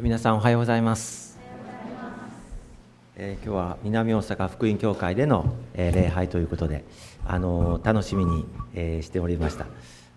皆さんおはようございます。えー、今日は南大阪福音教会での、えー、礼拝ということで、あの、楽しみに、えしておりました、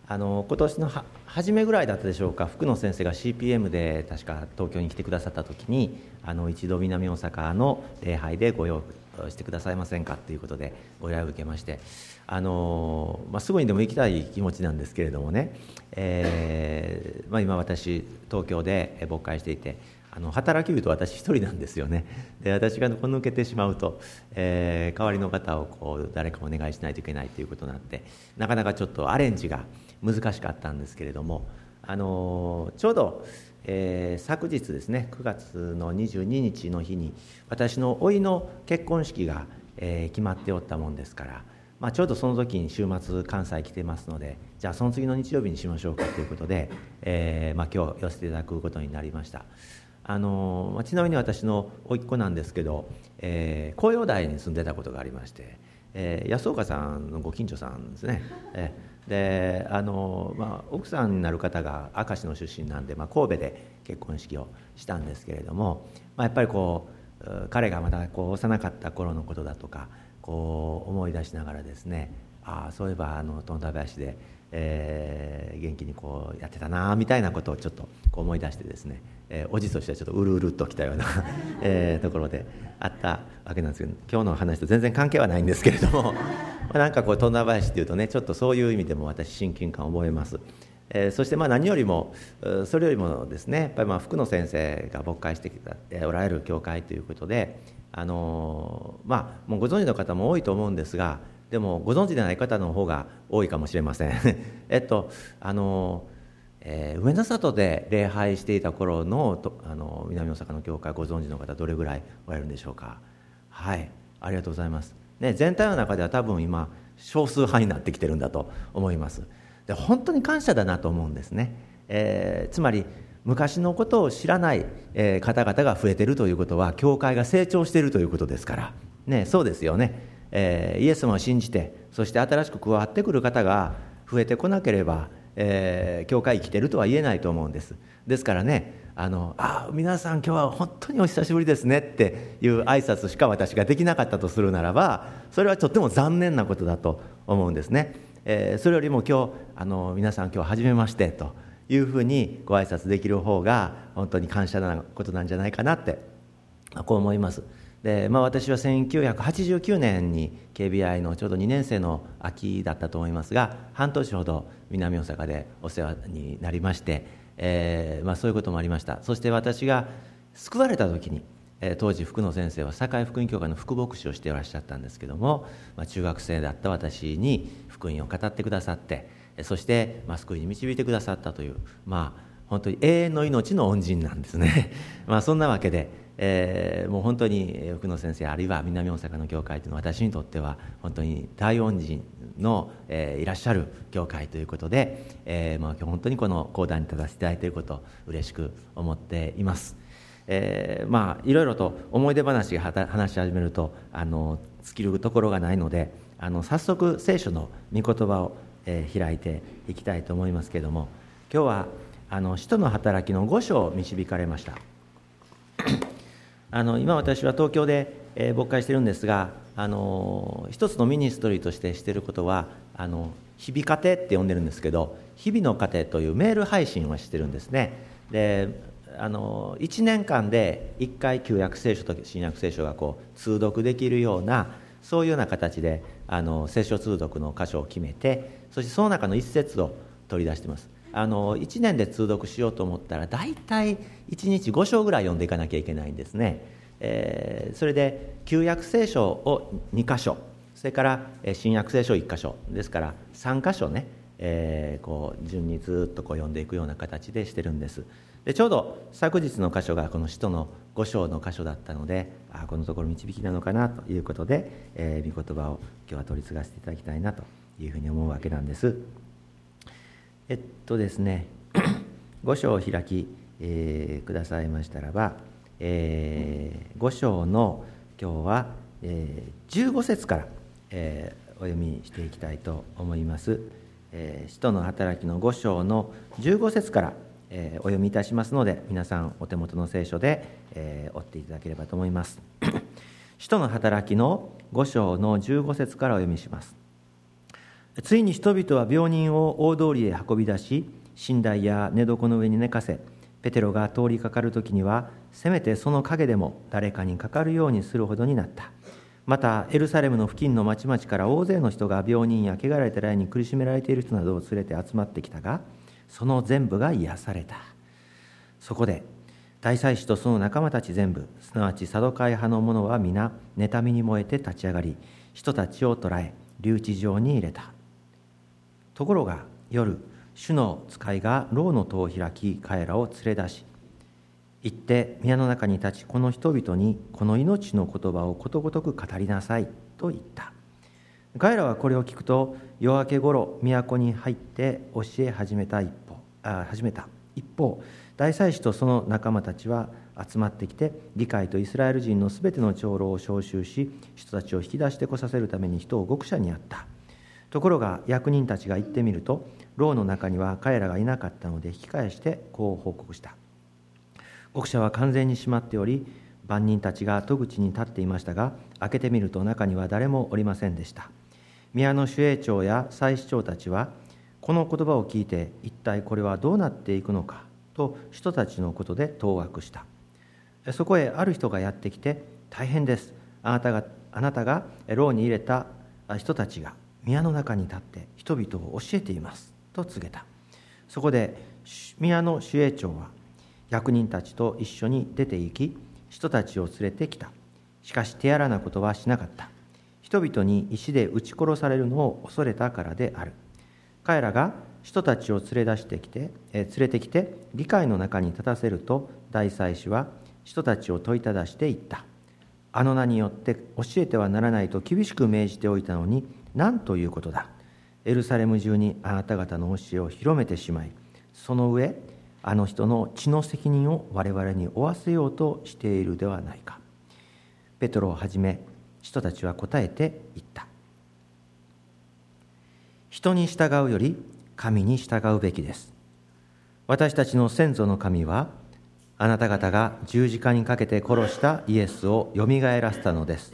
あの今年の初めぐらいだったでしょうか。福野先生が CPM で確か東京に来てくださった時にあの一度南大阪の礼拝でご用意してくださいませんかということでご依頼を受けましてあの、まあ、すぐにでも行きたい気持ちなんですけれどもね、えーまあ、今私東京で牧会していてあの働き人私一人なんですよね。で私が抜けてしまうと、えー、代わりの方をこう誰かお願いしないといけないということになってなかなかちょっとアレンジが難しかったんですけれどもあのちょうど、えー、昨日ですね9月の22日の日に私の甥の結婚式が、えー、決まっておったもんですから、まあ、ちょうどその時に週末関西来てますのでじゃあその次の日曜日にしましょうかということで、えーまあ、今日寄せていただくことになりました。あの、ちなみに私の甥っ子なんですけど、えー、紅葉台に住んでたことがありまして、えー、安岡さんのご近所さんですね、えであの、まあ、奥さんになる方が明石の出身なんで、まあ、神戸で結婚式をしたんですけれども、まあ、やっぱりこう彼がまだこう幼かった頃のことだとかこう思い出しながらですねああそういえばあの富田林で、えー、元気にこうやってたなみたいなことをちょっとこう思い出してですね、えー、おじとしてはちょっとうるうるっときたような えー、ところであったわけなんですけど今日の話と全然関係はないんですけれども まあなんかこう富田林っていうとねちょっとそういう意味でも私親近感を覚えます。えー、そしてまあ何よりもそれよりもですねやっぱりまあ福野先生が牧会してきておられる教会ということであのー、まあもうご存知の方も多いと思うんですがでもご存知でない方の方が多いかもしれません えっとあのーえー、上野里で礼拝していた頃のとあの南大阪の教会ご存知の方どれぐらいおられるんでしょうか？はい。ありがとうございます、ね、全体の中では多分今少数派になってきてるんだと思います。で本当に感謝だなと思うんですね、えー、つまり昔のことを知らない、え、方々が増えてるということは教会が成長しているということですから。ねそうですよね、えー、イエス様を信じてそして新しく加わってくる方が増えてこなければえー、教会生きてるとは言えないと思うんです。ですからねあのあ皆さん今日は本当にお久しぶりですねっていう挨拶しか私ができなかったとするならばそれはとっても残念なことだと思うんですね、えー、それよりも今日あの皆さん今日初めましてというふうにご挨拶できる方が本当に感謝なことなんじゃないかなってこう思います。で、まあ、私は1989年に KBI のちょうど2年生の秋だったと思いますが半年ほど南大阪でお世話になりまして、えーまあ、そういうこともありました。そして私が救われた時に、えー、当時福野先生は堺福音教会の副牧師をしていらっしゃったんですけども、まあ、中学生だった私に福音を語ってくださってそして、ま、救いに導いてくださったというまあ本当に永遠の命の恩人なんですね。まあそんなわけでえー、もう本当に福野先生あるいは南大阪の教会というのは私にとっては本当に大恩人の、えー、いらっしゃる教会ということで、えーまあ、今日本当にこの講談に立たせていただいていることを嬉しく思っています。えー、まあいろいろと思い出話が話し始めるとあの尽きるところがないのであの早速聖書の御言葉を、えー、開いていきたいと思いますけれども今日はあの使徒の働きの5章を導かれました。あの今私は東京で、えー、牧会してるんですがあの一つのミニストリーとしてしてることはあの日々家庭って呼んでるんですけど日々の家庭というメール配信をしてるんですね。であの1年間で1回旧約聖書と新約聖書がこう通読できるようなそういうような形であの聖書通読の箇所を決めてそしてその中の一節を取り出してます。あの1年で通読しようと思ったら大体1日5章ぐらい読んでいかなきゃいけないんですね、えー、それで旧約聖書を2箇所それから新約聖書1箇所ですから3箇所ね、えー、こう順にずっとこう読んでいくような形でしてるんですでちょうど昨日の箇所がこの使徒の5章の箇所だったのであこのところ導きなのかなということで、えー、御言葉を今日は取り継がせていただきたいなというふうに思うわけなんです。えっとですね 5章を開き、えー、くださいましたらば、えー、章の今日は、えー、15節から、えー、お読みしていきたいと思います。えー、使徒の働きの5章の15節から、えー、お読みいたしますので皆さんお手元の聖書で、えー、追っていただければと思います 使徒の働きの5章の15節からお読みしますついに人々は病人を大通りへ運び出し寝台や寝床の上に寝かせペテロが通りかかる時にはせめてその陰でも誰かにかかるようにするほどになった。またエルサレムの付近の町々から大勢の人が病人や汚れた霊に苦しめられている人などを連れて集まってきたがその全部が癒された。そこで大祭司とその仲間たち全部すなわちサドカイ派の者は皆妬みに燃えて立ち上がり人たちを捕らえ留置場に入れた。ところが夜主の使いが牢の戸を開き彼らを連れ出し行って宮の中に立ちこの人々にこの命の言葉をことごとく語りなさいと言った。彼らはこれを聞くと夜明けごろ都に入って教え始めた一方あ始めた。一方大祭司とその仲間たちは集まってきて議会とイスラエル人のすべての長老を召集し人たちを引き出してこさせるために人を極者にあった。ところが役人たちが行ってみると牢の中には彼らがいなかったので引き返してこう報告した。獄舎は完全に閉まっており万人たちが戸口に立っていましたが開けてみると中には誰もおりませんでした。宮の守衛長や祭司長たちはこの言葉を聞いて一体これはどうなっていくのかと人たちのことで当惑した。そこへある人がやってきて大変です。あなたがあなたが牢に入れた人たちが宮の中に立って人々を教えています。と告げた。そこで宮の守衛長は役人たちと一緒に出て行き人たちを連れてきた。しかし手荒なことはしなかった。人々に石で撃ち殺されるのを恐れたからである。彼らが人たちを連れ出してきて、え連れてきて議会の中に立たせると大祭司は人たちを問いただして言った。あの名によって教えてはならないと厳しく命じておいたのに何ということだ。エルサレム中にあなた方の教えを広めてしまいその上あの人の血の責任を我々に負わせようとしているではないか。ペトロをはじめ人たちは答えて言った。人に従うより神に従うべきです。私たちの先祖の神はあなた方が十字架にかけて殺したイエスをよみがえらせたのです。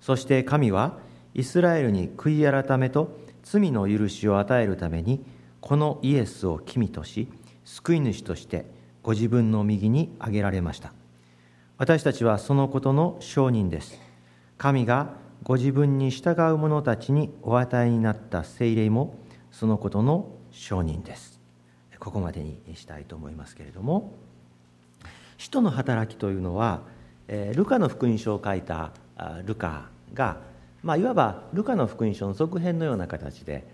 そして神はイスラエルに悔い改めと罪の許しを与えるためにこのイエスを君とし救い主としてご自分の右に挙げられました。私たちはそのことの証人です。神がご自分に従う者たちにお与えになった聖霊もそのことの証人です。ここまでにしたいと思いますけれども使徒の働きというのはルカの福音書を書いたルカが、まあ、いわばルカの福音書の続編のような形で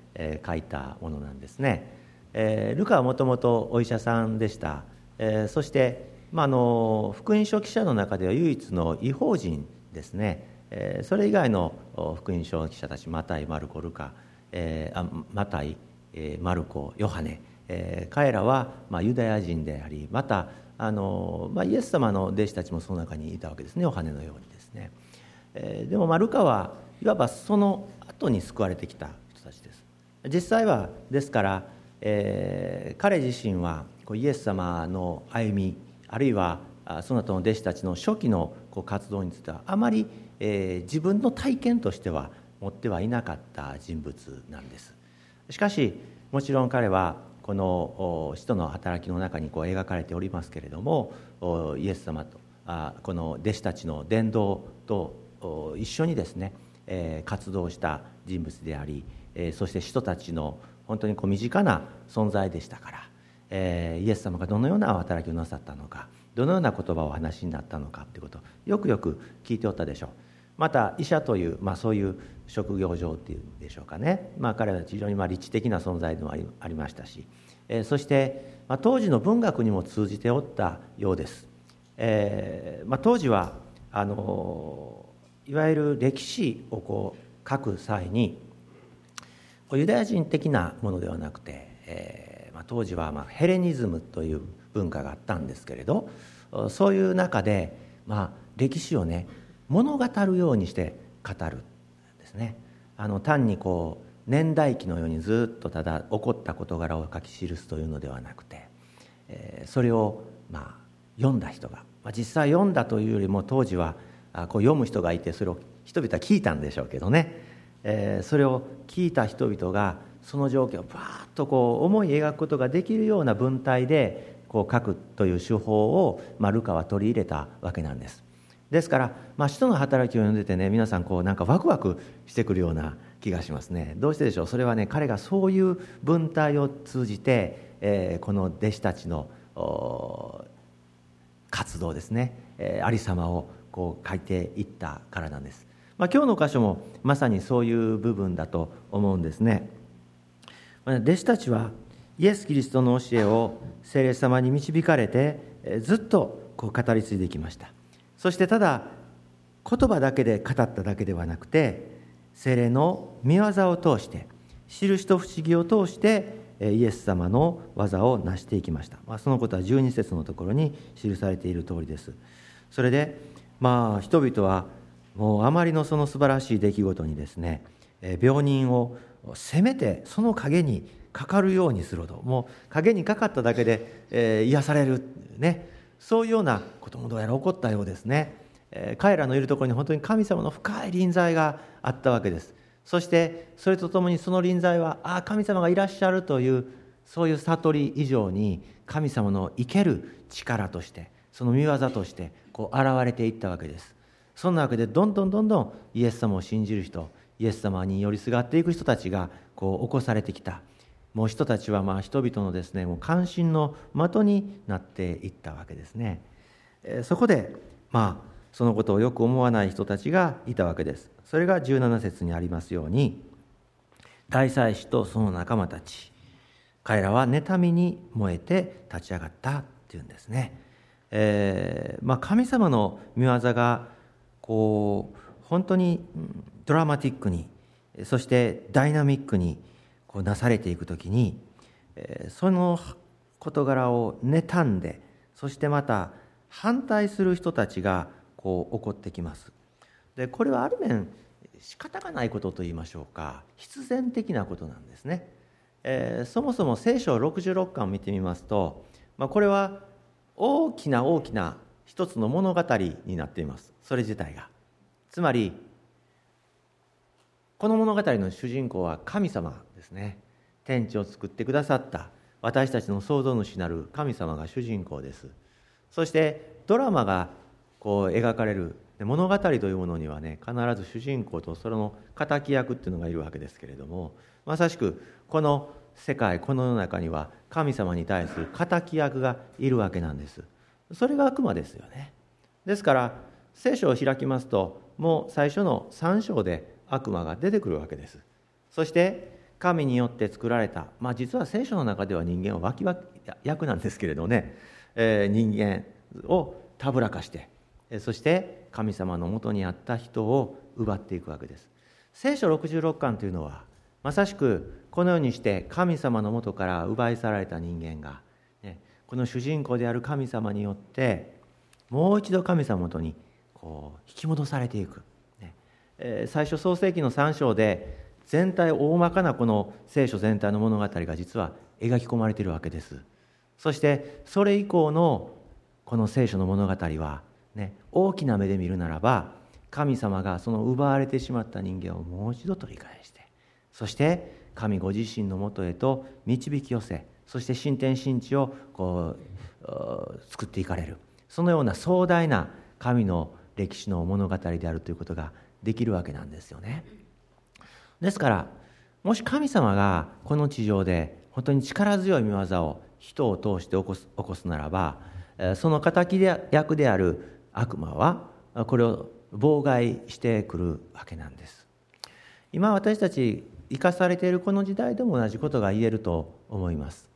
書いたものなんですね。えー、ルカはもともとお医者さんでした、えー、そして、まあ、あの福音書記者の中では唯一の違法人ですね、えー、それ以外の福音書記者たちマタイマルコルカ、えー、あマタイ、えー、マルコヨハネ、えー、彼らは、まあ、ユダヤ人でありまたあの、まあ、イエス様の弟子たちもその中にいたわけですね。ヨハネのようにですね、えー、でも、まあ、ルカはいわばその後に救われてきた人たちです。実際はですからえー、彼自身はこうイエス様の歩みあるいはその後の弟子たちの初期のこう活動についてはあまり、えー、自分の体験としては持ってはいなかった人物なんです。しかしもちろん彼はこの使徒の働きの中にこう描かれておりますけれどもイエス様とこの弟子たちの伝道と一緒にですね、え、活動した人物であり、え、そして使徒たちの本当にこう身近な存在でしたから、え、イエス様がどのような働きをなさったのかどのような言葉をお話しになったのかということをよくよく聞いておったでしょう。また医者という、まあ、そういう職業上っていうんでしょうかね、まあ、彼は非常にまあ理知的な存在でもありましたし、えー、そして、まあ、当時の文学にも通じておったようです、えーまあ、当時はあのいわゆる歴史をこう書く際にユダヤ人的なものではなくて、えーまあ、当時はまあヘレニズムという文化があったんですけれどそういう中で、まあ、歴史をね物語るようにして語るですね。あの単にこう年代記のようにずっとただ起こった事柄を書き記すというのではなくて、それをまあ読んだ人が、まあ、実際読んだというよりも当時はこう読む人がいてそれを人々は聞いたんでしょうけどね、えー、それを聞いた人々がその状況をバーッとこう思い描くことができるような文体でこう書くという手法を、まあ、ルカは取り入れたわけなんです。ですから、まあ、使徒の働きを読んでてね皆さんこうなんかワクワクしてくるような気がしますね。どうしてでしょう？それはね彼がそういう文体を通じて、えー、この弟子たちの活動ですね、えー、ありさまをこう書いていったからなんです、まあ、今日の箇所もまさにそういう部分だと思うんですね。弟子たちはイエス・キリストの教えを聖霊様に導かれてずっとこう語り継いできました。そしてただ言葉だけで語っただけではなくて精霊の見業を通して印と不思議を通してイエス様の技を成していきました、まあ、そのことは12節のところに記されている通りです。それでまあ人々はもうあまりのその素晴らしい出来事にですね病人をせめてその影にかかるようにすると。もう影にかかっただけで、えー、癒される。ね。そういうようなこともどうやら起こったようですね、えー、彼らのいるところに本当に神様の深い臨在があったわけです。そしてそれとともにその臨在はああ神様がいらっしゃるというそういう悟り以上に神様の生ける力としてその見業としてこう現れていったわけですそんなわけでどんどんどんどんイエス様を信じる人イエス様に寄りすがっていく人たちがこう起こされてきたもう人たちはまあ人々のですねもう関心の的になっていったわけですね。そこでまあそのことをよく思わない人たちがいたわけです。それが17節にありますように大祭司とその仲間たち彼らは妬みに燃えて立ち上がったっていうんですね。えーまあ、神様の御業がこう本当にドラマティックにそしてダイナミックにこうなされていく時にえその事柄を妬んでそしてまた反対する人たちがこう起こってきます。でこれはある面仕方がないことといいましょうか。必然的なことなんですね、えー、そもそも聖書66巻を見てみますと、まあ、これは大きな大きな一つの物語になっています。それ自体が。つまりこの物語の主人公は神様ですね。天地を作ってくださった。私たちの創造主なる神様が主人公です。そしてドラマがこう描かれる。物語というものにはね必ず主人公とその敵役っていうのがいるわけですけれどもまさしくこの世界この世の中には神様に対する敵役がいるわけなんです。それが悪魔ですよね。ですから聖書を開きますともう最初の3章で悪魔が出てくるわけです。そして神によって作られた、まあ、実は聖書の中では人間は脇役なんですけれどね、えー、人間をたぶらかしてそして神様のもとにあった人を奪っていくわけです。聖書66巻というのはまさしくこのようにして神様のもとから奪い去られた人間が、ね、この主人公である神様によってもう一度神様とにこう引き戻されていく、ねえー、最初創世紀の3章で全体大まかなこの聖書全体の物語が実は描き込まれているわけです。そしてそれ以降のこの聖書の物語は、ね、大きな目で見るならば神様がその奪われてしまった人間をもう一度取り返してそして神ご自身のもとへと導き寄せそして新天新地をこう作っていかれるそのような壮大な神の歴史の物語であるということができるわけなんですよね。ですからもし神様がこの地上で本当に力強い見業を人を通して起こす起こすならばその敵役である悪魔はこれを妨害してくるわけなんです今私たち生かされているこの時代でも同じことが言えると思います。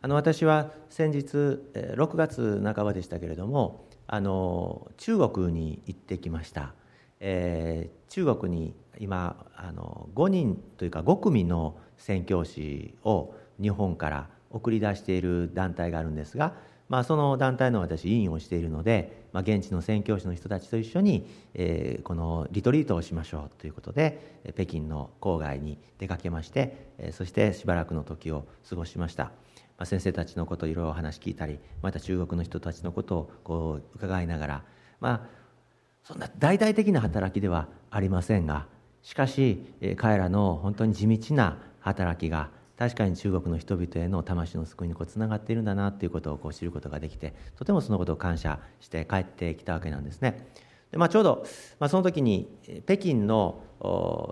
あの私は先日6月半ばでしたけれどもあの中国に行ってきました、えー、中国に今あの5人というか5組の宣教師を日本から送り出している団体があるんですが、まあ、その団体の私委員をしているので、まあ、現地の宣教師の人たちと一緒に、えー、このリトリートをしましょうということで北京の郊外に出かけましてそしてしばらくの時を過ごしました。まあ、先生たちのこといろいろお話聞いたりまた中国の人たちのことをこう伺いながらまあそんな大々的な働きではありませんがしかし彼らの本当に地道な働きが確かに中国の人々への魂の救いにこうつながっているんだなということをこう知ることができてとてもそのことを感謝して帰ってきたわけなんですね。でまあ、ちょうど、まあ、その時に北京の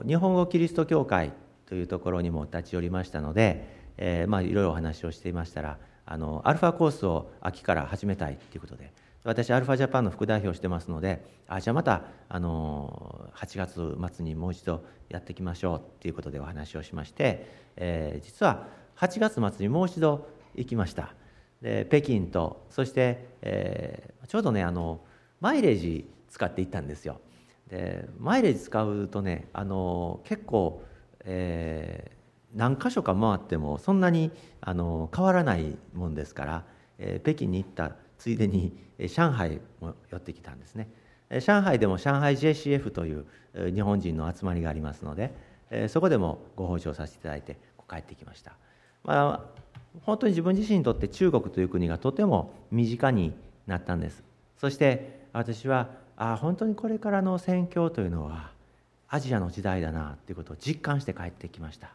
日本語キリスト教会というところにも立ち寄りましたので、えー、まあいろいろお話をしていましたらあのアルファコースを秋から始めたいということで私アルファジャパンの副代表をしてますのであじゃあまたあの8月末にもう一度やっていきましょうっていうことでお話をしまして、えー、実は8月末にもう一度行きました。で北京とそして、えー、ちょうどねあのマイレージ使って行ったんですよ。でマイレージ使うとねあの結構、えー、何箇所か回ってもそんなにあの変わらないもんですから、えー、北京に行ったついでに上海も寄ってきたんですね。上海でも上海 JCF という日本人の集まりがありますのでそこでもご奉仕をさせていただいて帰ってきました、まあ、本当に自分自身にとって中国という国がとても身近になったんです。そして私はあ本当にこれからの宣教というのはアジアの時代だなということを実感して帰ってきました。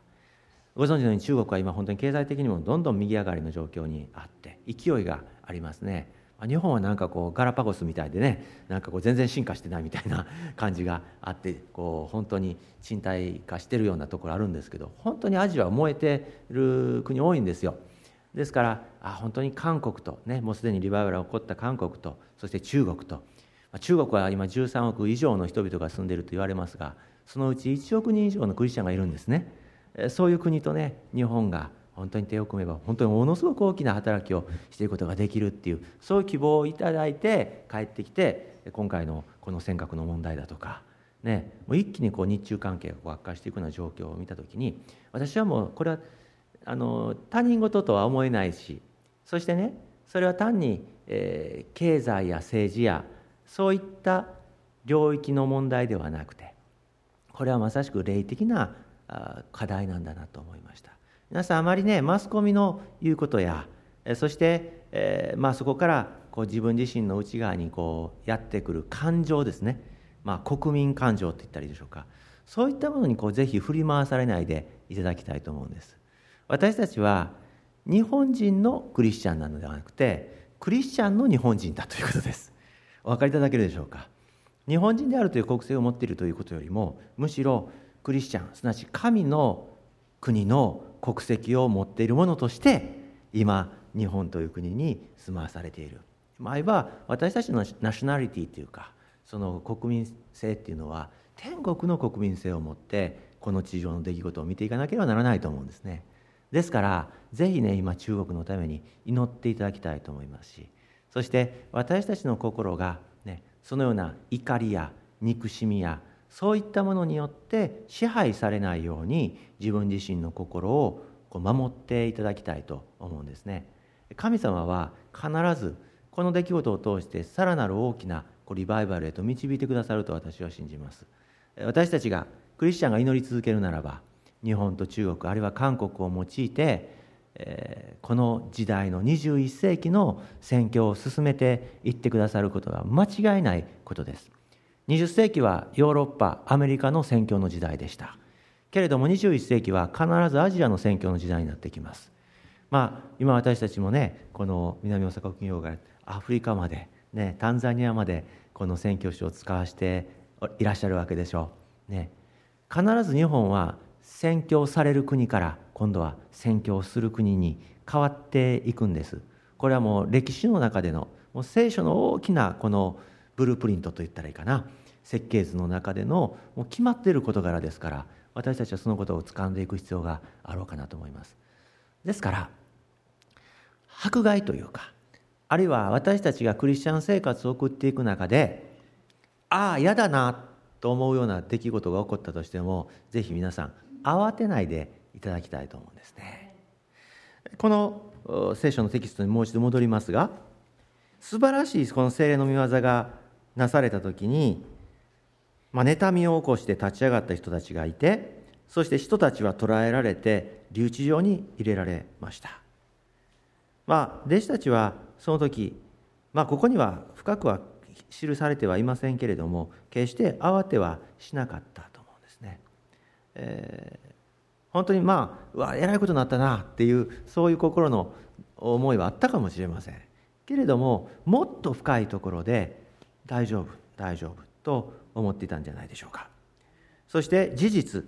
ご存知のように中国は今本当に経済的にもどんどん右上がりの状況にあって勢いがありますね。日本はなんかこうガラパゴスみたいでねなんかこう全然進化してないみたいな 感じがあってこう本当に賃貸化してるようなところあるんですけど本当にアジアは燃えてる国多いんですよ。ですからあ本当に韓国とねもうすでにリバイバルが起こった韓国とそして中国と。中国は今13億以上の人々が住んでいると言われますがそのうち1億人以上のクリスチャンがいるんですね。そういう国とね日本が本当に手を組めば本当にものすごく大きな働きをしていくことができるっていうそういう希望をいただいて帰ってきて今回のこの尖閣の問題だとか、ね、もう一気にこう日中関係が悪化していくような状況を見た時に私はもうこれはあの他人事とは思えないしそしてねそれは単に、えー、経済や政治やそういった領域の問題ではなくてこれはまさしく霊的な課題なんだなと思いました。皆さんあまりねマスコミの言うことやそして、えー、まあ、そこからこう自分自身の内側にこうやってくる感情ですね、まあ、国民感情と言ったらいいでしょうか。そういったものにこうぜひ振り回されないでいただきたいと思うんです。私たちは日本人のクリスチャンなのではなくてクリスチャンの日本人だということです。お分かりいただけるでしょうか。日本人であるという国籍を持っているということよりもむしろクリスチャンすなわち神の国の国籍を持っているものとして今日本という国に住まわされている。前は私たちのナショナリティというかその国民性っていうのは天国の国民性を持ってこの地上の出来事を見ていかなければならないと思うんですね。ですからぜひね今中国のために祈っていただきたいと思いますしそして私たちの心が、ね、そのような怒りや憎しみやそういったものによって支配されないように自分自身の心を守っていただきたいと思うんですね。神様は必ずこの出来事を通してさらなる大きなリバイバルへと導いてくださると私は信じます。私たちがクリスチャンが祈り続けるならば日本と中国あるいは韓国を用いてこの時代の21世紀の宣教を進めていってくださることが間違いないことです。20世紀はヨーロッパアメリカの宣教の時代でした。けれども21世紀は必ずアジアの宣教の時代になってきます。まあ今私たちもねこの南大阪企業がアフリカまで、ね、タンザニアまでこの宣教師を使わしていらっしゃるわけでしょう、ね、必ず日本は宣教される国から今度は宣教する国に変わっていくんです。これはもう歴史の中でのもう聖書の大きなこのブループリントといったらいいかな。設計図の中でのもう決まっている事柄ですから私たちはそのことを掴んでいく必要があろうかなと思います。ですから迫害というかあるいは私たちがクリスチャン生活を送っていく中でああ嫌だなと思うような出来事が起こったとしてもぜひ皆さん慌てないでいただきたいと思うんですね。この聖書のテキストにもう一度戻りますが素晴らしいこの精霊の御業がなされた時に、まあ、妬みを起こして立ち上がった人たちがいてそして人たちは捕らえられて留置場に入れられましたまあ弟子たちはその時まあここには深くは記されてはいませんけれども決して慌てはしなかったと思うんですね。えー、本当にまあうわえらいことになったなっていうそういう心の思いはあったかもしれませんけれどももっと深いところで大丈夫大丈夫と思っていたんじゃないでしょうか。そして事実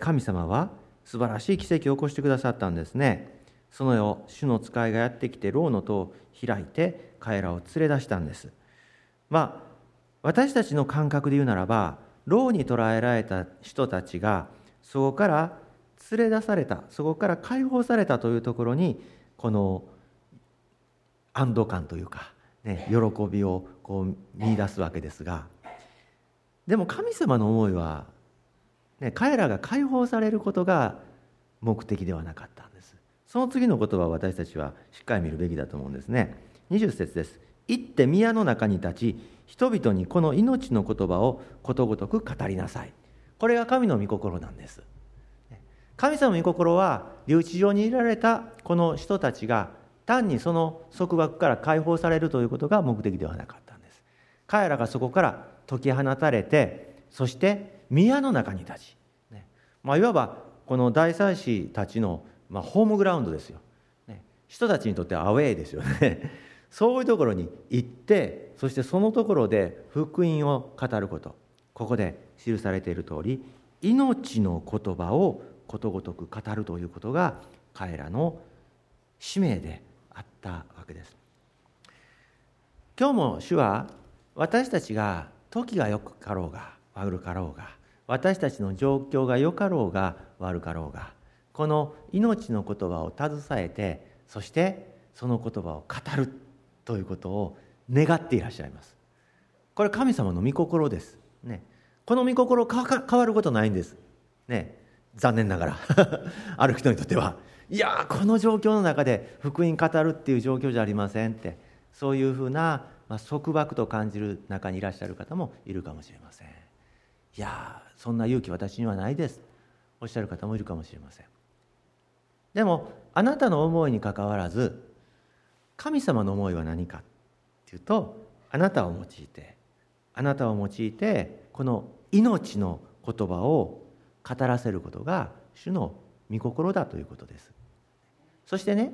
神様は素晴らしい奇跡を起こしてくださったんですね。その夜主の使いがやってきて牢の戸を開いて彼らを連れ出したんです。まあ私たちの感覚で言うならば牢に捕らえられた人たちがそこから連れ出されたそこから解放されたというところにこの安堵感というか、ね、喜びをこう見出すわけですがでも神様の思いは、ね、彼らが解放されることが目的ではなかったんです。その次の言葉を私たちはしっかり見るべきだと思うんですね。20節です。行って宮の中に立ち人々にこの命の言葉をことごとく語りなさい。これが神の御心なんです。神様の御心は留置場にいられたこの人たちが単にその束縛から解放されるということが目的ではなかったんです。彼らがそこから解き放たれてそして宮の中に立ち、ね。まあ、いわばこの大祭司たちの、まあ、ホームグラウンドですよ、ね、人たちにとってはアウェーですよね。そういうところに行ってそしてそのところで福音を語ること。ここで記されている通り命の言葉をことごとく語るということが彼らの使命であったわけです。今日も主は私たちが時が良かろうが悪かろうが私たちの状況が良かろうが悪かろうがこの命の言葉を携えてそしてその言葉を語るということを願っていらっしゃいます。これ神様の御心です。ね。この御心変わることないんです。ね。残念ながら。ある人にとっては。いやこの状況の中で福音語るっていう状況じゃありませんってそういうふうな、まあ、束縛と感じる中にいらっしゃる方もいるかもしれません。いやそんな勇気私にはないです。おっしゃる方もいるかもしれません。でもあなたの思いにかかわらず神様の思いは何かっていうとあなたを用いてあなたを用いてこの命の言葉を語らせることが主の御心だということです。そしてね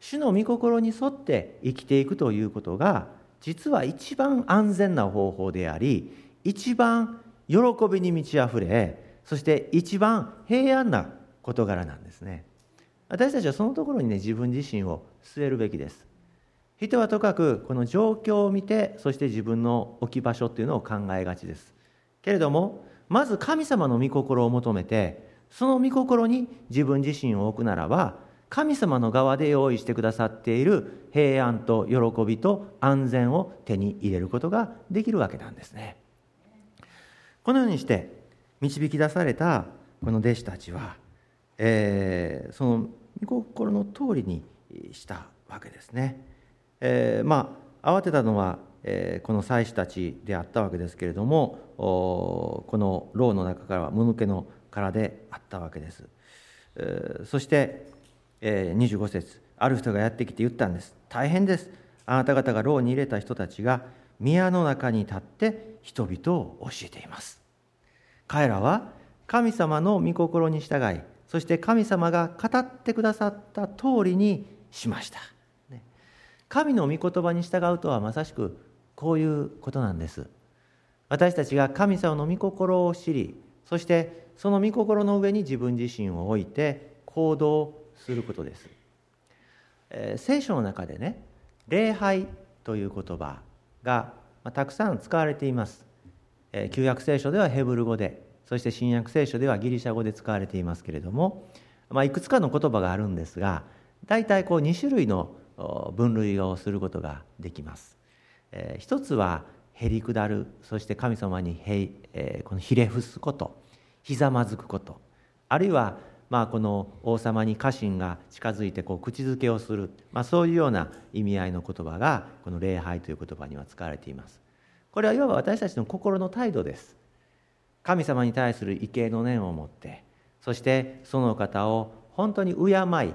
主の御心に沿って生きていくということが実は一番安全な方法であり一番喜びに満ち溢れそして一番平安な事柄なんですね。私たちはそのところにね自分自身を据えるべきです。人はとかくこの状況を見てそして自分の置き場所っていうのを考えがちです。けれどもまず神様の御心を求めてその御心に自分自身を置くならば神様の側で用意してくださっている平安と喜びと安全を手に入れることができるわけなんですね。このようにして導き出されたこの弟子たちは、えー、その御心の通りにしたわけですね、えー、まあ慌てたのはえこの祭司たちであったわけですけれどもこの牢の中からはもぬけの殻であったわけです、えそして、え25節ある人がやってきて言ったんです。大変です。あなた方が牢に入れた人たちが宮の中に立って人々を教えています。彼らは神様の御心に従いそして神様が語ってくださった通りにしました。神の御言葉に従うとはまさしくこういうことなんです。私たちが神様の御心を知りそしてその御心の上に自分自身を置いて行動することです、えー、聖書の中でね礼拝という言葉が、まあ、たくさん使われています、えー、旧約聖書ではヘブル語でそして新約聖書ではギリシャ語で使われていますけれども、まあ、いくつかの言葉があるんですが大体こう2種類の分類をすることができます。えー、一つはへりくだるそして神様にへい、えー、このひれ伏すことひざまずくことあるいはまあこの王様に家臣が近づいてこう口づけをする、まあ、そういうような意味合いの言葉がこの礼拝という言葉には使われています。これはいわば私たちの心の態度です。神様に対する畏敬の念を持ってそしてその方を本当に敬い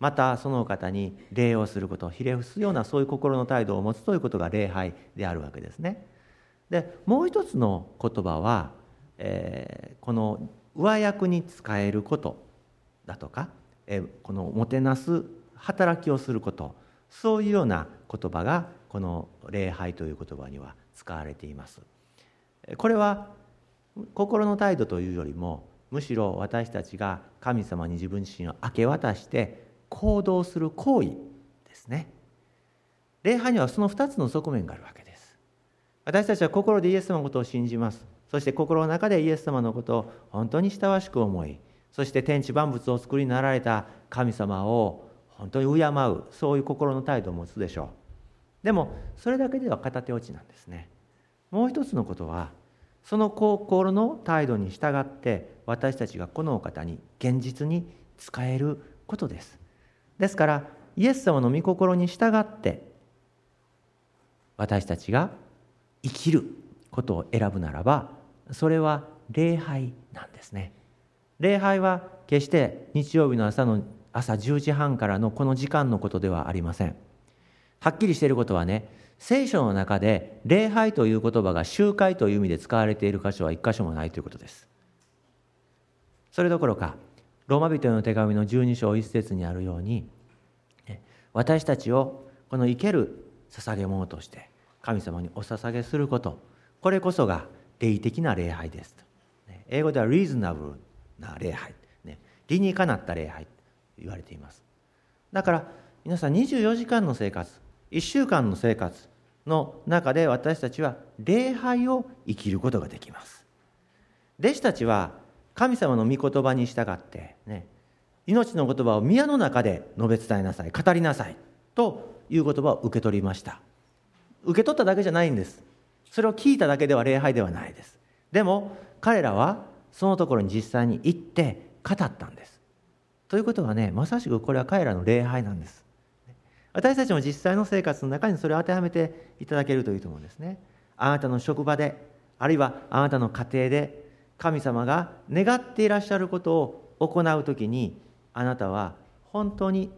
またその方に礼をすることひれ伏すようなそういう心の態度を持つということが礼拝であるわけですね。でもう一つの言葉は、えー、この上役に使えること。だとか、え、このもてなす働きをすることそういうような言葉がこの礼拝という言葉には使われています。これは心の態度というよりもむしろ私たちが神様に自分自身を明け渡して行動する行為ですね。礼拝にはその2つの側面があるわけです。私たちは心でイエス様のことを信じます。そして心の中でイエス様のことを本当に親しく思いそして天地万物を作りになられた神様を本当に敬うそういう心の態度を持つでしょう。でもそれだけでは片手落ちなんですね。もう一つのことはその心の態度に従って私たちがこのお方に現実に使えることです。ですからイエス様の御心に従って私たちが生きることを選ぶならばそれは礼拝なんですね。礼拝は決して日曜日の朝の朝10時半からのこの時間のことではありません。はっきりしていることはね聖書の中で礼拝という言葉が集会という意味で使われている箇所は一箇所もないということです。それどころかローマ人の手紙の12章1節にあるように私たちをこの生ける捧げ物として神様にお捧げすることこれこそが霊的な礼拝です英語ではリーズナブルな礼拝、ね、理にかなった礼拝と言われています。だから皆さん24時間の生活1週間の生活の中で私たちは礼拝を生きることができます。弟子たちは神様の御言葉に従ってね。命の言葉を宮の中で述べ伝えなさい語りなさいという言葉を受け取りました。受け取っただけじゃないんです。それを聞いただけでは礼拝ではないです。でも彼らはそのところに実際に行って語ったんです。ということはねまさしくこれは彼らの礼拝なんです。私たちも実際の生活の中にそれを当てはめていただけるといいと思うんですね。あなたの職場であるいはあなたの家庭で神様が願っていらっしゃることを行う時にあなたは本当に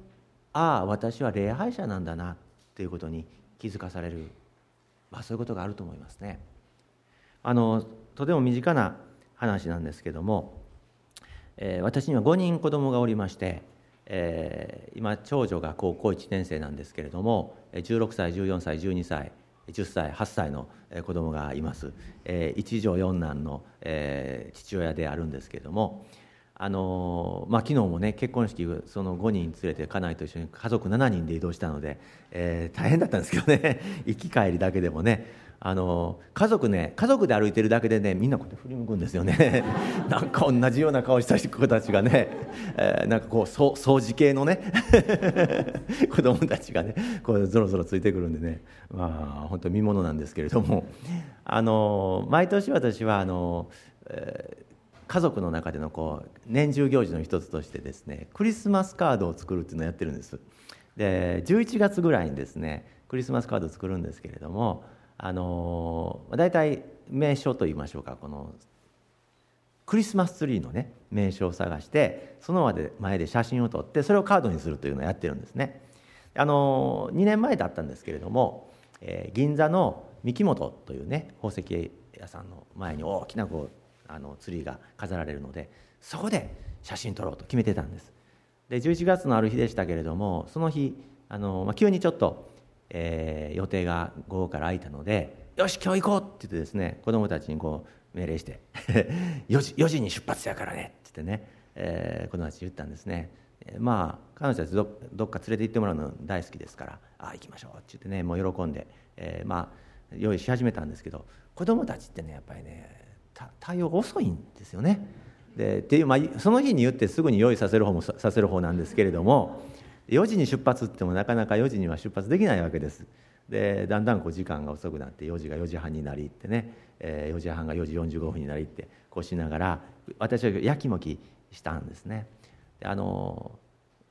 ああ私は礼拝者なんだなということに気づかされる、まあ、そういうことがあると思いますね。あのとても身近な話なんですけども、えー、私には5人子供がおりまして、えー、今長女が高校1年生なんですけれども16歳14歳12歳10歳8歳の子供がいます、えー、一女四男の、えー、父親であるんですけれども、あのまあ、昨日もね結婚式その5人連れて家内と一緒に家族7人で移動したので、えー、大変だったんですけどね。行き帰りだけでもねあの家族ね家族で歩いてるだけでねみんなこうやって振り向くんですよね。なんか同じような顔した子たちがね、えー、なんかこう掃除系のね 子供たちがねこうぞろぞろついてくるんでね。まあ本当見ものなんですけれども。あの毎年私はあの、えー家族の中でのこう年中行事の一つとしてですねクリスマスカードを作るっていうのをやってるんです。で11月ぐらいにですねクリスマスカードを作るんですけれどもあの大体名称といいましょうかこのクリスマスツリーのね名称を探してその前で写真を撮ってそれをカードにするというのをやってるんですね。あの2年前だったんですけれども、えー、銀座の三木本というね宝石屋さんの前に大きなこうあのツリーが飾られるのでそこで写真撮ろうと決めてたんです。で11月のある日でしたけれどもその日あの、まあ、急にちょっと、えー、予定が午後から空いたので「よし今日行こう!」って言ってですね子供たちにこう命令して4時「4時に出発やからね」って言ってね、えー、子供たち言ったんですねまあ彼女たちどどっか連れて行ってもらうの大好きですから「ああ行きましょう」って言ってねもう喜んで、えー、まあ用意し始めたんですけど子供たちってねやっぱりね対応遅いんですよね。でっていう、まあ、その日に言ってすぐに用意させる方もさせる方なんですけれども4時に出発ってもなかなか4時には出発できないわけです。でだんだんこう時間が遅くなって4時が4時半になりってね、えー、4時半が4時45分になりってこうしながら私はやきもきしたんですね。であの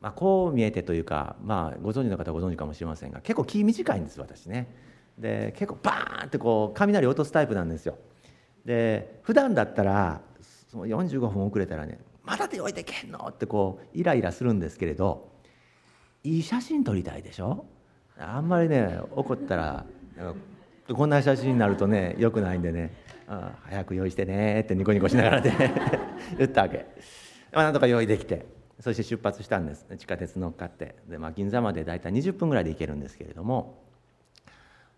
まあ、こう見えてというか、まあ、ご存知の方はご存知かもしれませんが結構気短いんです私ね。で結構バーンってこう雷落とすタイプなんですよ。で普段だったらその45分遅れたらね「まだで置いてけんの?」ってこうイライラするんですけれどいい写真撮りたいでしょ？あんまりね怒ったらこんな写真になるとねよくないんでね「あ早く用意してね」ってニコニコしながらね 言ったわけ、まあ、なんとか用意できて。そして出発したんです。地下鉄乗っかって。で、まあ、銀座まで大体20分ぐらいで行けるんですけれども。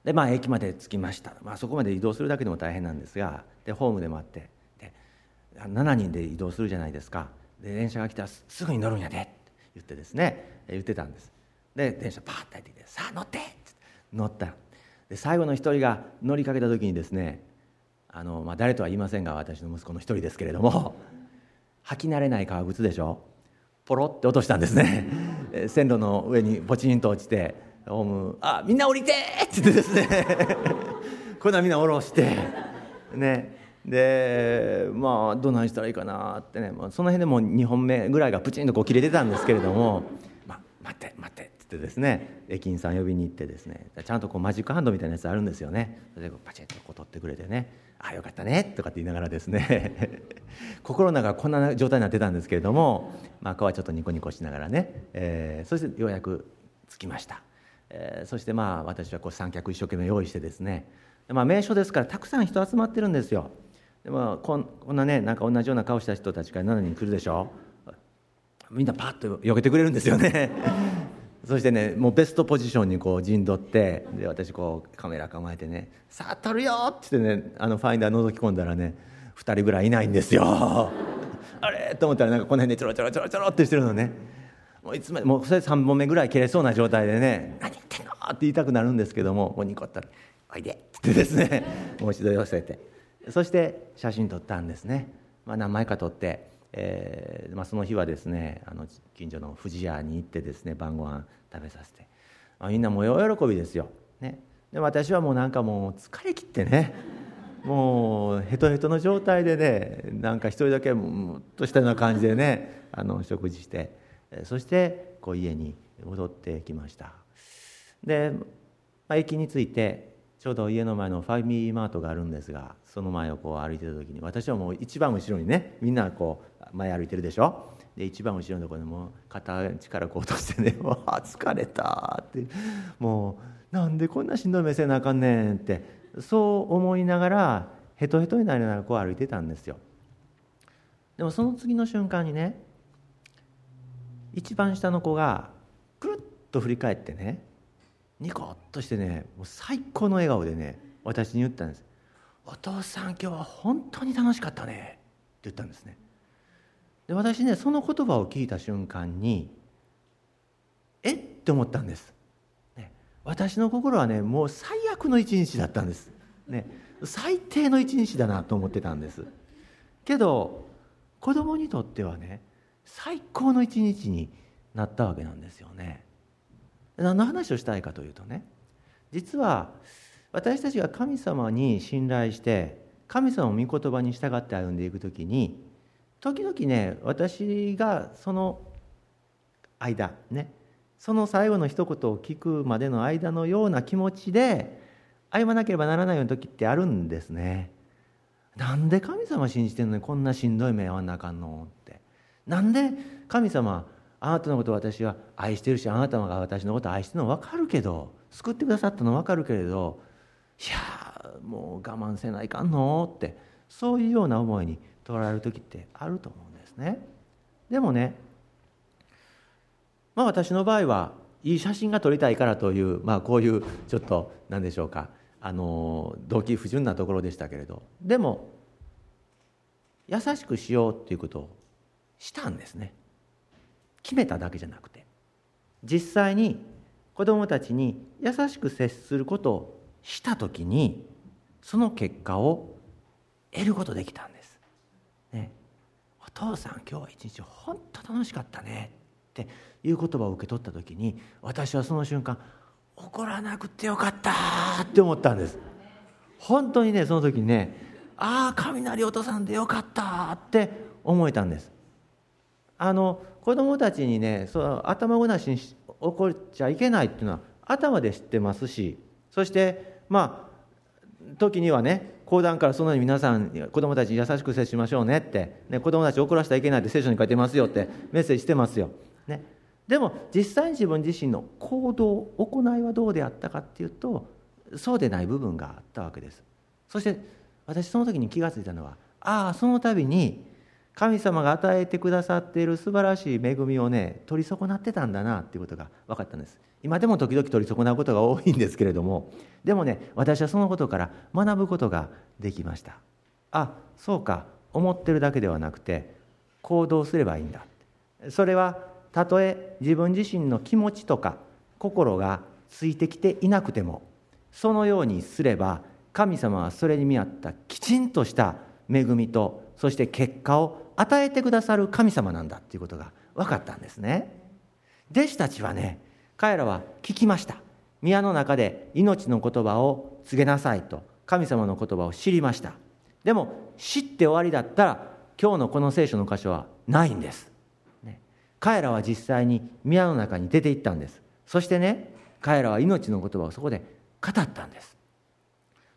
でまあ駅まで着きました、まあ、そこまで移動するだけでも大変なんですが。でホームで待って。で7人で移動するじゃないですか。で電車が来たらすぐに乗るんやでって。言ってですね言ってたんですで電車パーッと入ってきて「さあ乗って!」って乗ったで最後の一人が乗りかけた時にですねあの、まあ、誰とは言いませんが私の息子の一人ですけれども履き慣れない革靴でしょ？ポロって落としたんですね線路の上にポチンと落ちてホーム「あみんな降りて!」って言ってですね こんなみんな降ろしてねでまあどないしたらいいかなってね、まあ、その辺でも2本目ぐらいがプチンとこう切れてたんですけれども「ま待って待って」っつってですね駅員さん呼びに行ってですねちゃんとこうマジックハンドみたいなやつあるんですよね。それでパチンとこう取ってくれてね「ああよかったね」とかって言いながらですね心の中こんな状態になってたんですけれども、まあ、顔はちょっとニコニコしながらね、えー、そしてようやく着きました、えー、そしてまあ私はこう三脚一生懸命用意してですねまあ、名所ですからたくさん人集まってるんですよ。でもこんこんなねなんか同じような顔した人たちが7人来るでしょ？みんなパッと避けてくれるんですよね。そしてねもうベストポジションにこう陣取ってで私こうカメラ構えてね「さあ撮るよ!」って言ってねあのファインダー覗き込んだらね2人ぐらいいないんですよ。あれ？と思ったらなんかこの辺でちょろちょろちょろちょろってしてるのね。もういつまでもうそれ3本目ぐらい切れそうな状態でね「何言ってんの?」って言いたくなるんですけどももうニコったら「おいで」ってですねもう一度寄せて。そして写真撮ったんですね、まあ、何枚か撮って、えーまあ、その日はですねあの近所の富士屋に行ってですね晩ご飯食べさせて、まあ、みんなもう大喜びですよ、ね、で私はもうなんかもう疲れ切ってね もうヘトヘトの状態でねなんか一人だけムッとしたような感じでね あの食事してそしてこう家に戻ってきました。で、まあ、駅に着いてちょうど家の前のファミリーマートがあるんですがその前をこう歩いてた時に私はもう一番後ろにねみんなこう前歩いてるでしょ？で一番後ろのところでもう肩力こう落としてね「わあ疲れた」って。もうなんでこんなしんどい目せなあかんねんって。そう思いながらヘトヘトになりながらこう歩いてたんですよ。でもその次の瞬間にね一番下の子がくるっと振り返ってねニコッとしてねもう最高の笑顔でね私に言ったんです「お父さん今日は本当に楽しかったね」って言ったんですね。で私ねその言葉を聞いた瞬間にえっ？て思ったんです、ね、私の心はねもう最悪の一日だったんです、ね、最低の一日だなと思ってたんです。けど子供にとってはね最高の一日になったわけなんですよね。何の話をしたいかというとね実は私たちが神様に信頼して神様を御言葉に従って歩んでいく時に時々ね私がその間ねその最後の一言を聞くまでの間のような気持ちで歩まなければならないような時ってあるんですね。なんで神様信じてんのにこんなしんどい目合わなあかんのって。なんで神様あなたのことを私は愛してるしあなたが私のことを愛してるのは分かるけど救ってくださったのは分かるけれどいやもう我慢せないかんのってそういうような思いに取られる時ってあると思うんですね。でもねまあ私の場合はいい写真が撮りたいからという、まあ、こういうちょっと何でしょうかあの動機不純なところでしたけれどでも優しくしようっていうことをしたんですね。決めただけじゃなくて実際に子どもたちに優しく接することをした時にその結果を得ることできたんです。ね、お父さん今日一日本当楽しかったねっていう言葉を受け取った時に私はその瞬間怒らなくてよかったって思ったんです。本当にねその時にねああ雷落とさんでよかったって思えたんです。あの子供たちにねその頭ごなしに怒っちゃいけないっていうのは頭で知ってますしそしてまあ時にはね講談からそのように皆さん子供たちに優しく接しましょうねって、ね、子供たち怒らせてはいけないって聖書に書いてますよってメッセージしてますよ。ね、でも実際に自分自身の行動行いはどうであったかっていうとそうでない部分があったわけですそして私その時に気が付いたのはああその度に神様が与えてくださっている素晴らしい恵みをね取り損なってたんだなっていうことが分かったんです。今でも時々取り損なうことが多いんですけれどもでもね私はそのことから学ぶことができました。あそうか思ってるだけではなくて行動すればいいんだ。それはたとえ自分自身の気持ちとか心がついてきていなくてもそのようにすれば神様はそれに見合ったきちんとした恵みとそして結果を与えてくださる神様なんだっていうことが分かったんですね。弟子たちはね彼らは聞きました。宮の中で命の言葉を告げなさいと神様の言葉を知りました。でも知って終わりだったら今日のこの聖書の箇所はないんです、ね、彼らは実際に宮の中に出て行ったんです。そしてね彼らは命の言葉をそこで語ったんです。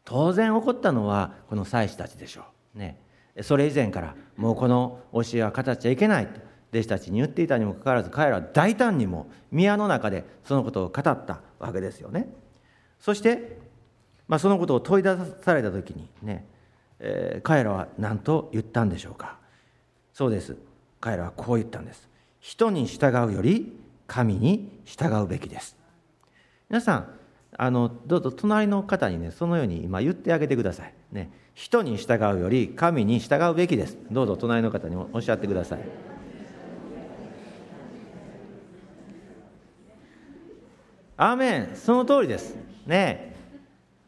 当然起こったのはこの祭司たちでしょう。ね。それ以前からもうこの教えは語っちゃいけないと弟子たちに言っていたにもかかわらず彼らは大胆にも宮の中でそのことを語ったわけですよね。そして、まあ、そのことを問い出された時にね、えー、彼らは何と言ったんでしょうか。そうです。彼らはこう言ったんです。人に従うより神に従うべきです。皆さんあのどうぞ隣の方にねそのように今言ってあげてください。ね。人に従うより神に従うべきです。どうぞ隣の方におっしゃってください。アーメン。その通りです。ね。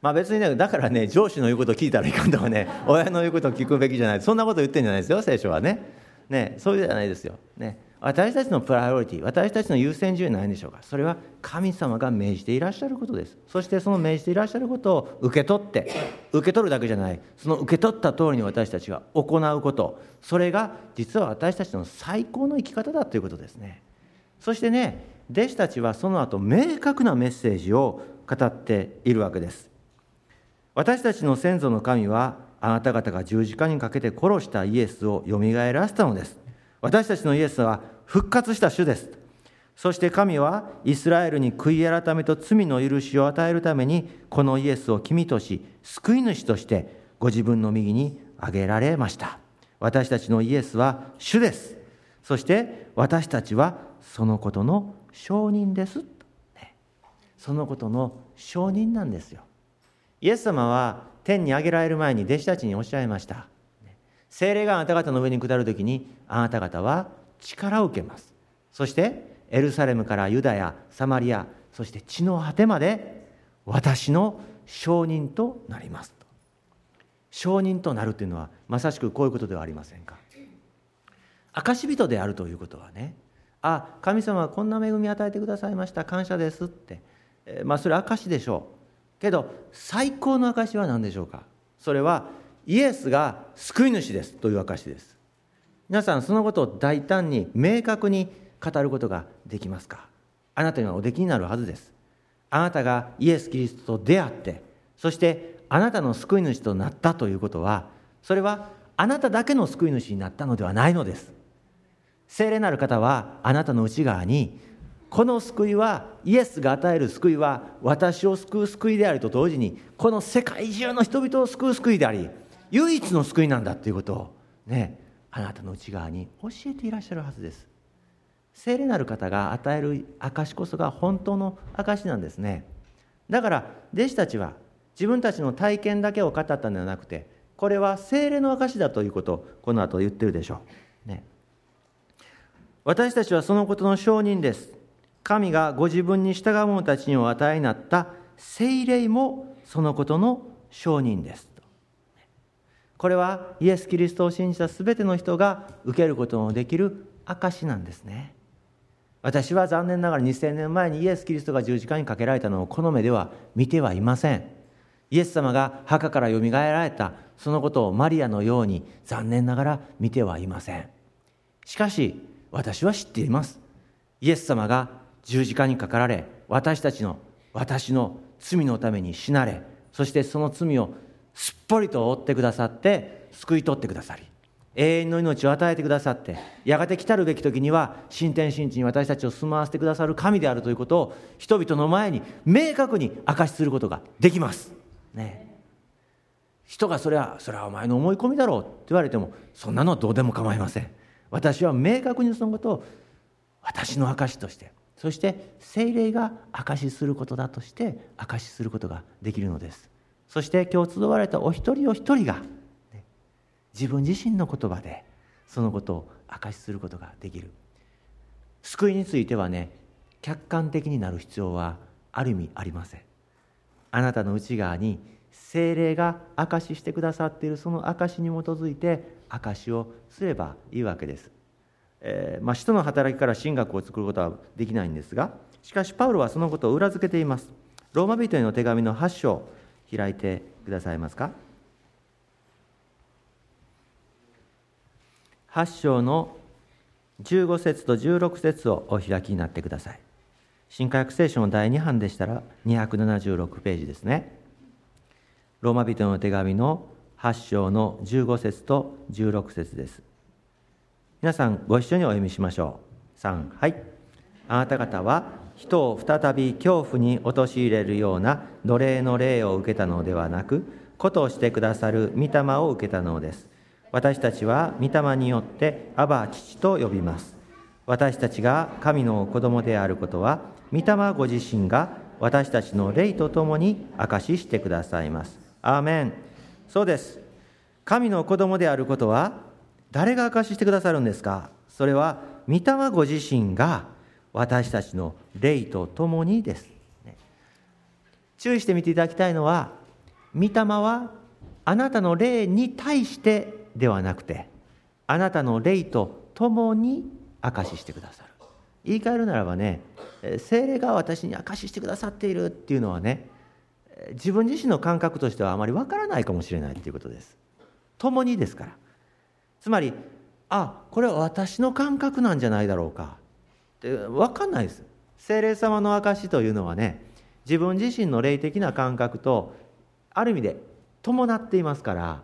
まあ別にねだからね上司の言うこと聞いたらいかんとかね親の言うこと聞くべきじゃない。そんなこと言ってんじゃないですよ聖書はね。ね。そういうじゃないですよ。ね。私たちのプライオリティ私たちの優先順位は何でしょうか？それは神様が命じていらっしゃることです。そしてその命じていらっしゃることを受け取って受け取るだけじゃない。その受け取った通りに私たちが行うこと。それが実は私たちの最高の生き方だということですね。そしてね弟子たちはその後明確なメッセージを語っているわけです。私たちの先祖の神はあなた方が十字架にかけて殺したイエスをよみがえらせたのです。私たちのイエスは復活した主です。そして神はイスラエルに悔い改めと罪の許しを与えるためにこのイエスを君とし救い主としてご自分の右に挙げられました。私たちのイエスは主です。そして私たちはそのことの証人です、そのことの証人なんですよ。イエス様は天に上げられる前に弟子たちにおっしゃいました。精霊があなた方の上に下る時にあなた方は力を受けます。そしてエルサレムからユダヤサマリアそして地の果てまで私の証人となります。証人となるというのはまさしくこういうことではありませんか。証人であるということはねあ神様はこんな恵み与えてくださいました。感謝ですって、えまあそれ証でしょう。けど最高の証は何でしょうか。それはイエスが救い主ですという証です。皆さんそのことを大胆に明確に語ることができますか？あなたにはおできになるはずです。あなたがイエス・キリストと出会ってそしてあなたの救い主となったということはそれはあなただけの救い主になったのではないのです。聖霊なる方はあなたの内側にこの救いはイエスが与える救いは私を救う救いであると同時にこの世界中の人々を救う救いであり唯一の救いなんだということをねあなたの内側に教えていらっしゃるはずです。聖霊なる方が与える証こそが本当の証なんですね。だから弟子たちは自分たちの体験だけを語ったのではなくてこれは聖霊の証だということをこの後言ってるでしょう。ね。私たちはそのことの証人です。神がご自分に従う者たちにお与えになった聖霊もそのことの証人です。これはイエス・キリストを信じた全ての人が受けることのできる証なんですね。私は残念ながら2000年前にイエス・キリストが十字架にかけられたのをこの目では見てはいません。イエス様が墓からよみがえられたそのことをマリアのように残念ながら見てはいません。しかし私は知っています。イエス様が十字架にかかられ私たちの私の罪のために死なれそしてその罪をすっぽりと負ってくださって救い取ってくださり永遠の命を与えてくださってやがて来たるべき時には新天新地に私たちを住まわせてくださる神であるということを人々の前に明確に証しすることができます。ね人がそれはそれはお前の思い込みだろうって言われてもそんなのはどうでも構いません。私は明確にそのことを私の証としてそして精霊が証しすることだとして証しすることができるのですそして今日集われたお一人お一人が自分自身の言葉でそのことを証しすることができる。救いについてはね客観的になる必要はある意味ありません。あなたの内側に精霊が証ししてくださっているその証しに基づいて証しをすればいいわけです。えー、まあ、使徒の働きから神学を作ることはできないんですがしかしパウロはそのことを裏付けています。ローマ人への手紙の8章開いてくださいますか？8章の15節と16節をお開きになってください。新科学聖書の第2版でしたら276ページですね。ローマ人の手紙の8章の15節と16節です。皆さんご一緒にお読みしましょう。3はい。あなた方は人を再び恐怖に陥れるような奴隷の霊を受けたのではなくことをしてくださる御霊を受けたのです。私たちは御霊によってアバ父と呼びます。私たちが神の子供であることは御霊ご自身が私たちの霊とともに証ししてくださいます。アーメン。そうです。神の子供であることは誰が証ししてくださるんですか？それは御霊ご自身が私たちの霊とともにです、注意してみていただきたいのは御霊はあなたの霊に対してではなくてあなたの霊とともに証ししてくださる。言い換えるならばね精霊が私に証ししてくださっているっていうのはね自分自身の感覚としてはあまりわからないかもしれないということです。共にですから。つまりあこれは私の感覚なんじゃないだろうか。分かんないです。精霊様の証というのはね自分自身の霊的な感覚とある意味で伴っていますから。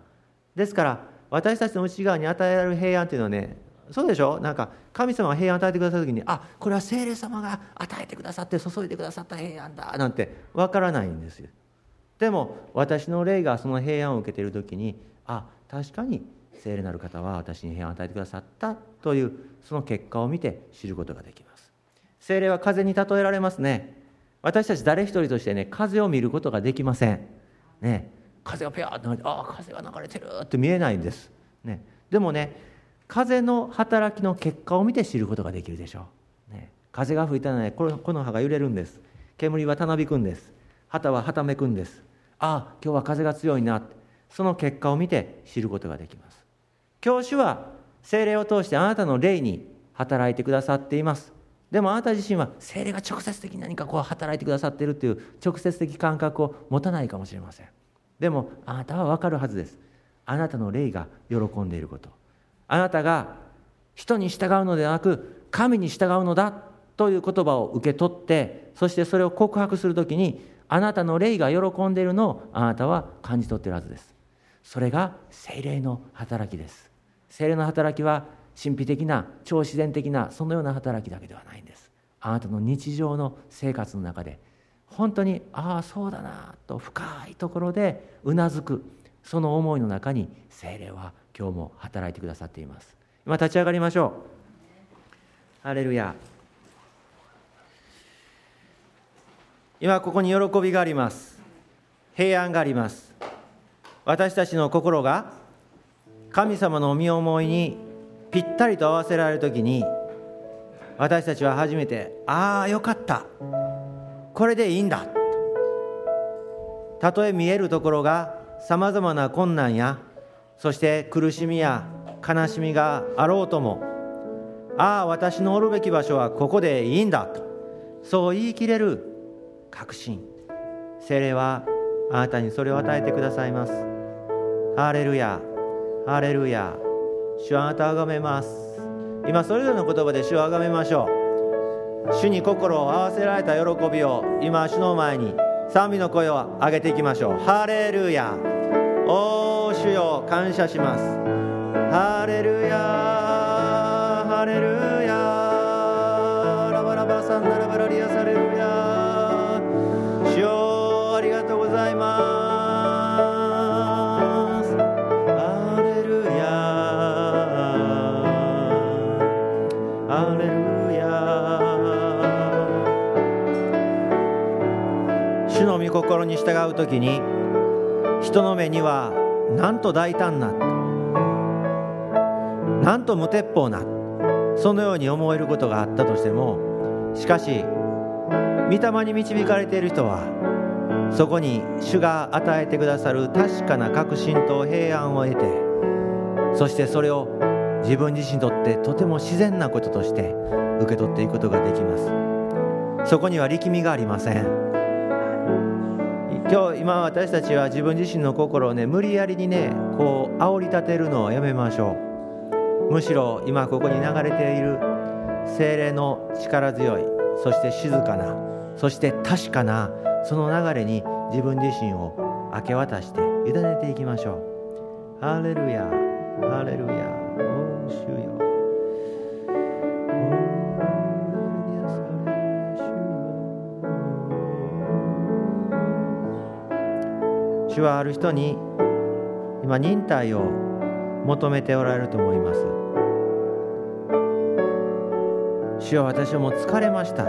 ですから私たちの内側に与えられる平安というのはねそうでしょ？なんか神様が平安を与えてくださった時にあこれは精霊様が与えてくださって注いでくださった平安だなんて分からないんですよ。でも私の霊がその平安を受けている時にあ確かに聖霊なる方は私に平安を与えてくださったというその結果を見て知ることができます。聖霊は風に例えられますね。私たち誰一人としてね風を見ることができません。ね。風がピャーって流れてああ風が流れてるって見えないんです、ね、でもね風の働きの結果を見て知ることができるでしょう、ね、風が吹いたらねこのこの葉が揺れるんです。煙はたなびくんです。旗ははためくんです。ああ今日は風が強いなその結果を見て知ることができます。教師は精霊を通してあなたの霊に働いてくださっています。でもあなた自身は精霊が直接的に何かこう働いてくださっているという直接的感覚を持たないかもしれません。でもあなたは分かるはずです。あなたの霊が喜んでいること。あなたが人に従うのではなく神に従うのだという言葉を受け取ってそしてそれを告白するときにあなたの霊が喜んでいるのをあなたは感じ取っているはずです。それが精霊の働きです。精霊の働きは神秘的な超自然的なそのような働きだけではないんです。あなたの日常の生活の中で本当にああそうだなと深いところでうなずくその思いの中に精霊は今日も働いてくださっています。今立ち上がりましょう。ハレルヤ。今ここに喜びがあります。平安があります。私たちの心が神様のお身思いにぴったりと合わせられる時に私たちは初めてああよかった。これでいいんだ。たとえ見えるところがさまざまな困難やそして苦しみや悲しみがあろうともああ私のおるべき場所はここでいいんだ。とそう言い切れる確信。精霊はあなたにそれを与えてくださいます。ハレルヤ。ハレルヤ主はあなたを崇めます。今それぞれの言葉で主を崇めましょう。主に心を合わせられた喜びを今主の前に賛美の声を上げていきましょう。ハレルヤおー主よ感謝します。ハレルヤハレルヤラバラバサンダラバラリアサレルヤ心に従う時に人の目にはなんと大胆ななんと無鉄砲なそのように思えることがあったとしてもしかし御霊に導かれている人はそこに主が与えてくださる確かな確信と平安を得てそしてそれを自分自身にとってとても自然なこととして受け取っていくことができます。そこには力みがありません。今日今私たちは自分自身の心をね無理やりにねこう煽り立てるのをやめましょう。むしろ今ここに流れている精霊の力強いそして静かなそして確かなその流れに自分自身を明け渡して委ねていきましょう。ハレルヤハレルヤ主はある人に今忍耐を求めておられると思います。主は私はもう疲れました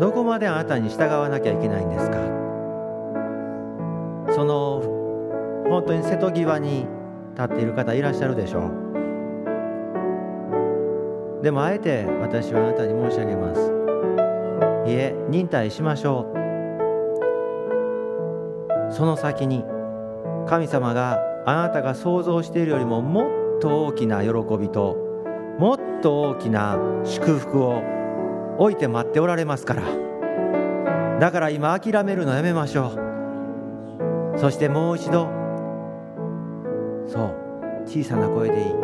どこまであなたに従わなきゃいけないんですか？その本当に瀬戸際に立っている方いらっしゃるでしょう。でもあえて私はあなたに申し上げます。いえ忍耐しましょう。その先に神様があなたが想像しているよりももっと大きな喜びともっと大きな祝福を置いて待っておられますから。だから今諦めるのやめましょう。そしてもう一度そう小さな声でいい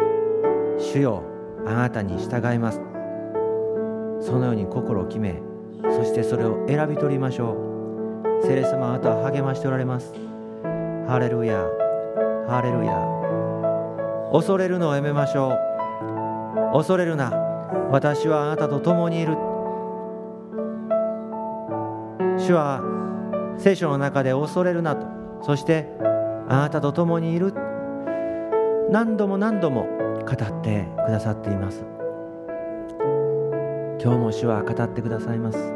主よあなたに従います。そのように心を決めそしてそれを選び取りましょう。聖霊様あなたは励ましておられます。ハレルヤ。ハレルヤ。恐れるのをやめましょう。恐れるな。私はあなたと共にいる。主は聖書の中で恐れるなと。そしてあなたと共にいる。何度も何度も語ってくださっています。今日も主は語ってくださいます。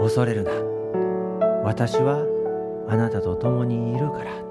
恐れるな。私はあなたと共にいるから。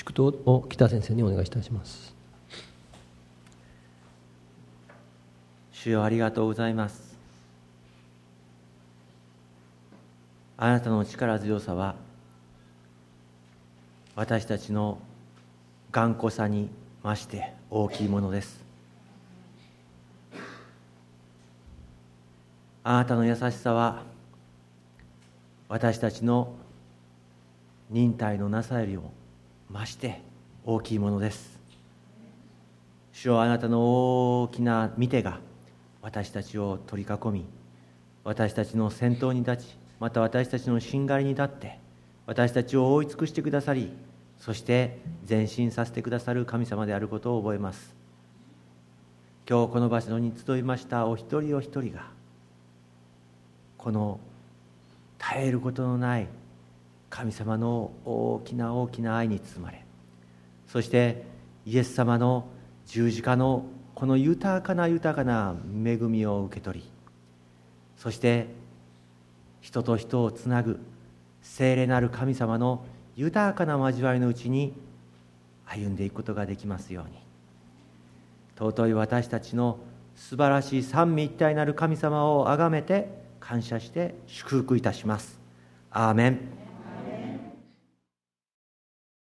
祝祷を北先生にお願いいたします。主よありがとうございます。あなたの力強さは私たちの頑固さに増して大きいものです。あなたの優しさは私たちの忍耐のなさよりも増して大きいものです。主はあなたの大きな見てが私たちを取り囲み私たちの先頭に立ちまた私たちのしんがりに立って私たちを覆い尽くしてくださりそして前進させてくださる神様であることを覚えます。今日この場所に集いましたお一人お一人がこの絶えることのない神様の大きな大きな愛に包まれそしてイエス様の十字架のこの豊かな豊かな恵みを受け取りそして人と人をつなぐ聖霊なる神様の豊かな交わりのうちに歩んでいくことができますように。尊い私たちの素晴らしい三位一体なる神様をあがめて感謝して祝福いたします。アーメン。